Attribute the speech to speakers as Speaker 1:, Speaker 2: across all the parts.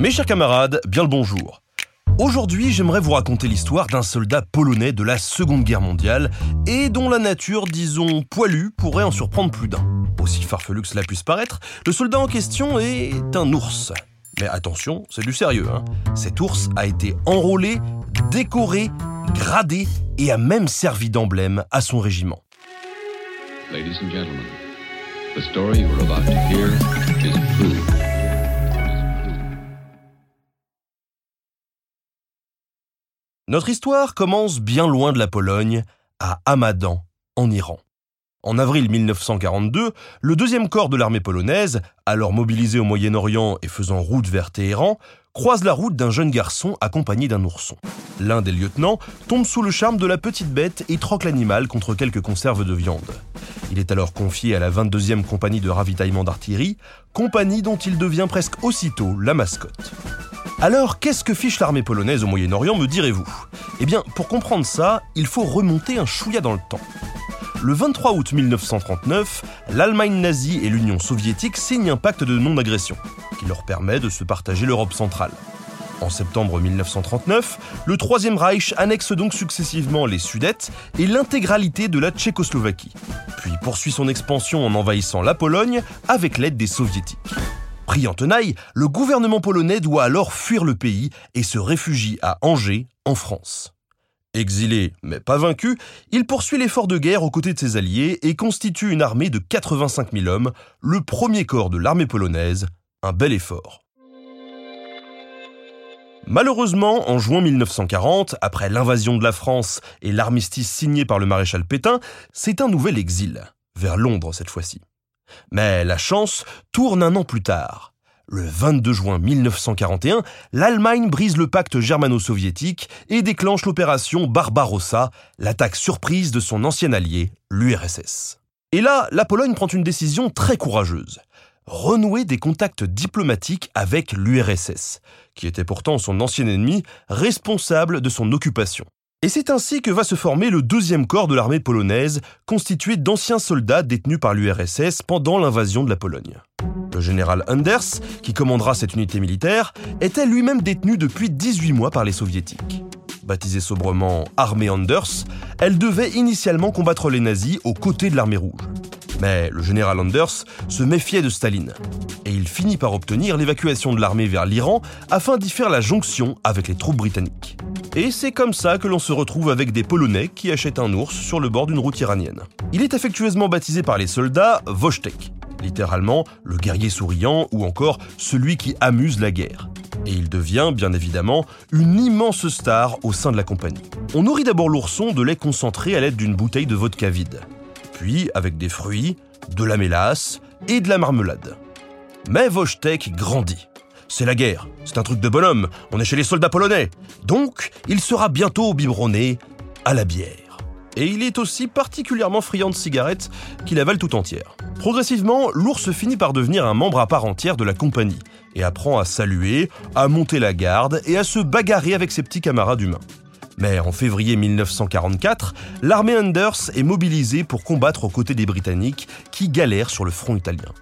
Speaker 1: Mes chers camarades, bien le bonjour. Aujourd'hui, j'aimerais vous raconter l'histoire d'un soldat polonais de la Seconde Guerre mondiale et dont la nature, disons, poilue, pourrait en surprendre plus d'un. Aussi farfelu que cela puisse paraître, le soldat en question est un ours. Mais attention, c'est du sérieux. Hein. Cet ours a été enrôlé, décoré, gradé et a même servi d'emblème à son régiment.
Speaker 2: Ladies and gentlemen, the story about is.
Speaker 1: Notre histoire commence bien loin de la Pologne, à Hamadan, en Iran. En avril 1942, le deuxième corps de l'armée polonaise, alors mobilisé au Moyen-Orient et faisant route vers Téhéran, croise la route d'un jeune garçon accompagné d'un ourson. L'un des lieutenants tombe sous le charme de la petite bête et troque l'animal contre quelques conserves de viande. Il est alors confié à la 22e compagnie de ravitaillement d'artillerie, compagnie dont il devient presque aussitôt la mascotte. Alors, qu'est-ce que fiche l'armée polonaise au Moyen-Orient, me direz-vous? Eh bien, pour comprendre ça, il faut remonter un chouïa dans le temps. Le 23 août 1939, l'Allemagne nazie et l'Union soviétique signent un pacte de non-agression, qui leur permet de se partager l'Europe centrale. En septembre 1939, le Troisième Reich annexe donc successivement les Sudètes et l'intégralité de la Tchécoslovaquie, puis poursuit son expansion en envahissant la Pologne avec l'aide des Soviétiques. Pris en tenaille, le gouvernement polonais doit alors fuir le pays et se réfugie à Angers, en France. Exilé, mais pas vaincu, il poursuit l'effort de guerre aux côtés de ses alliés et constitue une armée de 85 000 hommes, le premier corps de l'armée polonaise, un bel effort. Malheureusement, en juin 1940, après l'invasion de la France et l'armistice signé par le maréchal Pétain, c'est un nouvel exil, vers Londres cette fois-ci. Mais la chance tourne un an plus tard. Le 22 juin 1941, l'Allemagne brise le pacte germano-soviétique et déclenche l'opération Barbarossa, l'attaque surprise de son ancien allié, l'URSS. Et là, la Pologne prend une décision très courageuse. Renouer des contacts diplomatiques avec l'URSS, qui était pourtant son ancien ennemi, responsable de son occupation. Et c'est ainsi que va se former le deuxième corps de l'armée polonaise, constitué d'anciens soldats détenus par l'URSS pendant l'invasion de la Pologne. Le général Anders, qui commandera cette unité militaire, était lui-même détenu depuis 18 mois par les soviétiques. Baptisée sobrement Armée Anders, elle devait initialement combattre les nazis aux côtés de l'armée rouge. Mais le général Anders se méfiait de Staline, et il finit par obtenir l'évacuation de l'armée vers l'Iran afin d'y faire la jonction avec les troupes britanniques. Et c'est comme ça que l'on se retrouve avec des Polonais qui achètent un ours sur le bord d'une route iranienne. Il est affectueusement baptisé par les soldats Wojtek, littéralement le guerrier souriant ou encore celui qui amuse la guerre. Et il devient, bien évidemment, une immense star au sein de la compagnie. On nourrit d'abord l'ourson de lait concentré à l'aide d'une bouteille de vodka vide, puis avec des fruits, de la mélasse et de la marmelade. Mais Wojtek grandit. C'est la guerre, c'est un truc de bonhomme, on est chez les soldats polonais. Donc, il sera bientôt biberonné à la bière. Et il est aussi particulièrement friand de cigarettes qu'il avale tout entière. Progressivement, l'ours finit par devenir un membre à part entière de la compagnie et apprend à saluer, à monter la garde et à se bagarrer avec ses petits camarades humains. Mais en février 1944, l'armée Anders est mobilisée pour combattre aux côtés des Britanniques qui galèrent sur le front italien.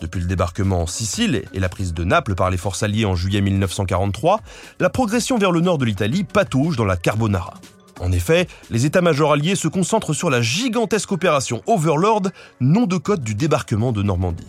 Speaker 1: Depuis le débarquement en Sicile et la prise de Naples par les forces alliées en juillet 1943, la progression vers le nord de l'Italie patauge dans la Carbonara. En effet, les états-majors alliés se concentrent sur la gigantesque opération Overlord, nom de code du débarquement de Normandie.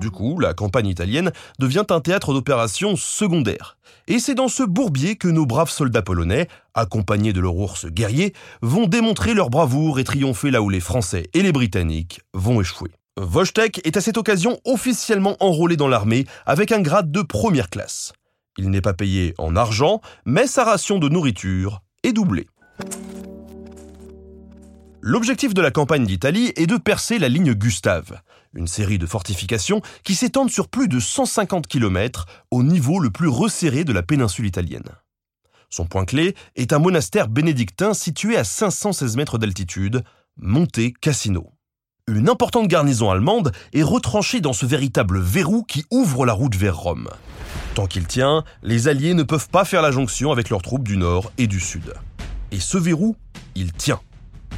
Speaker 1: Du coup, la campagne italienne devient un théâtre d'opérations secondaire. Et c'est dans ce bourbier que nos braves soldats polonais, accompagnés de leur ours guerrier, vont démontrer leur bravoure et triompher là où les Français et les Britanniques vont échouer. Wojtek est à cette occasion officiellement enrôlé dans l'armée avec un grade de première classe. Il n'est pas payé en argent, mais sa ration de nourriture est doublée. L'objectif de la campagne d'Italie est de percer la ligne Gustave, une série de fortifications qui s'étendent sur plus de 150 km au niveau le plus resserré de la péninsule italienne. Son point clé est un monastère bénédictin situé à 516 mètres d'altitude, Monte Cassino. Une importante garnison allemande est retranchée dans ce véritable verrou qui ouvre la route vers Rome. Tant qu'il tient, les Alliés ne peuvent pas faire la jonction avec leurs troupes du nord et du sud. Et ce verrou, il tient.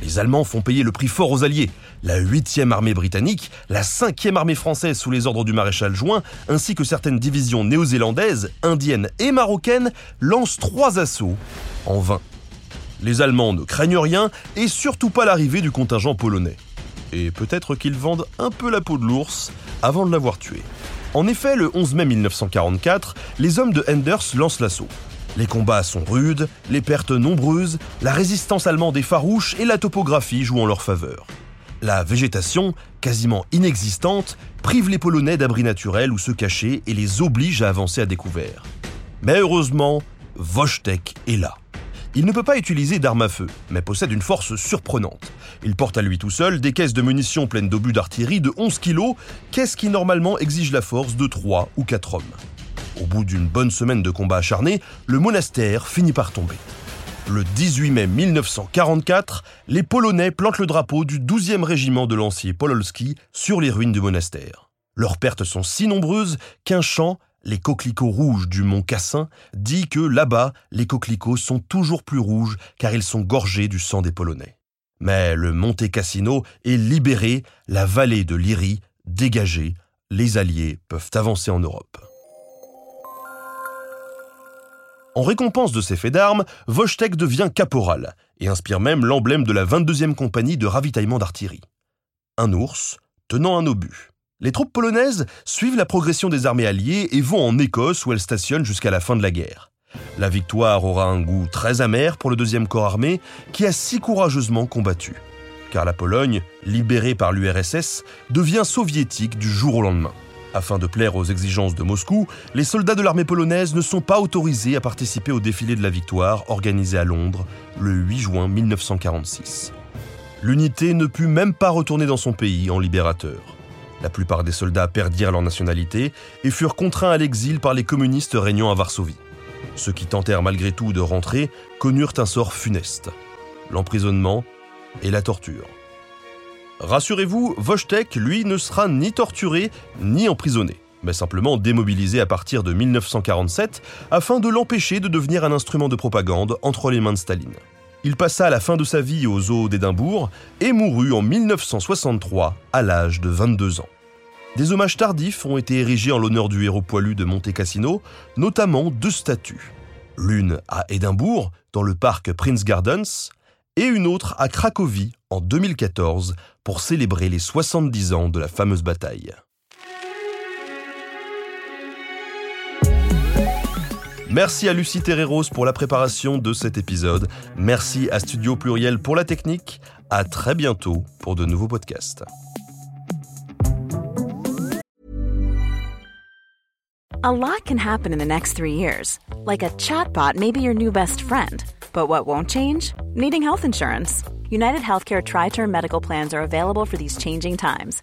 Speaker 1: Les Allemands font payer le prix fort aux Alliés. La 8e armée britannique, la 5e armée française sous les ordres du maréchal Juin, ainsi que certaines divisions néo-zélandaises, indiennes et marocaines lancent trois assauts en vain. Les Allemands ne craignent rien et surtout pas l'arrivée du contingent polonais. Et peut-être qu'ils vendent un peu la peau de l'ours avant de l'avoir tué. En effet, le 11 mai 1944, les hommes de Enders lancent l'assaut. Les combats sont rudes, les pertes nombreuses, la résistance allemande est farouche et la topographie joue en leur faveur. La végétation, quasiment inexistante, prive les Polonais d'abris naturels où se cacher et les oblige à avancer à découvert. Mais heureusement, Wojtek est là. Il ne peut pas utiliser d'armes à feu, mais possède une force surprenante. Il porte à lui tout seul des caisses de munitions pleines d'obus d'artillerie de 11 kg, caisses qui normalement exigent la force de 3 ou 4 hommes. Au bout d'une bonne semaine de combats acharnés, le monastère finit par tomber. Le 18 mai 1944, les Polonais plantent le drapeau du 12e régiment de lanciers Pololski sur les ruines du monastère. Leurs pertes sont si nombreuses qu'un chant, les coquelicots rouges du mont Cassin, dit que là-bas, les coquelicots sont toujours plus rouges car ils sont gorgés du sang des Polonais. Mais le Monte Cassino est libéré, la vallée de l'Irie dégagée, les Alliés peuvent avancer en Europe. En récompense de ses faits d'armes, Wojtek devient caporal et inspire même l'emblème de la 22e compagnie de ravitaillement d'artillerie. Un ours tenant un obus. Les troupes polonaises suivent la progression des armées alliées et vont en Écosse où elles stationnent jusqu'à la fin de la guerre. La victoire aura un goût très amer pour le deuxième corps armé qui a si courageusement combattu. Car la Pologne, libérée par l'URSS, devient soviétique du jour au lendemain. Afin de plaire aux exigences de Moscou, les soldats de l'armée polonaise ne sont pas autorisés à participer au défilé de la victoire organisé à Londres le 8 juin 1946. L'unité ne put même pas retourner dans son pays en libérateur. La plupart des soldats perdirent leur nationalité et furent contraints à l'exil par les communistes régnant à Varsovie. Ceux qui tentèrent malgré tout de rentrer connurent un sort funeste, l'emprisonnement et la torture. Rassurez-vous, Wojtek, lui, ne sera ni torturé ni emprisonné, mais simplement démobilisé à partir de 1947 afin de l'empêcher de devenir un instrument de propagande entre les mains de Staline. Il passa la fin de sa vie aux eaux d'Édimbourg et mourut en 1963 à l'âge de 22 ans. Des hommages tardifs ont été érigés en l'honneur du héros poilu de Monte Cassino, notamment deux statues. L'une à Édimbourg, dans le parc Prince Gardens, et une autre à Cracovie en 2014 pour célébrer les 70 ans de la fameuse bataille. Merci à Lucie Terreros pour la préparation de cet épisode. Merci à Studio Pluriel pour la technique. À très bientôt pour de nouveaux podcasts.
Speaker 3: A lot can happen in the next three years. Like a chatbot may be your new best friend. But what won't change? Needing health insurance. United Healthcare Tri Term Medical Plans are available for these changing times.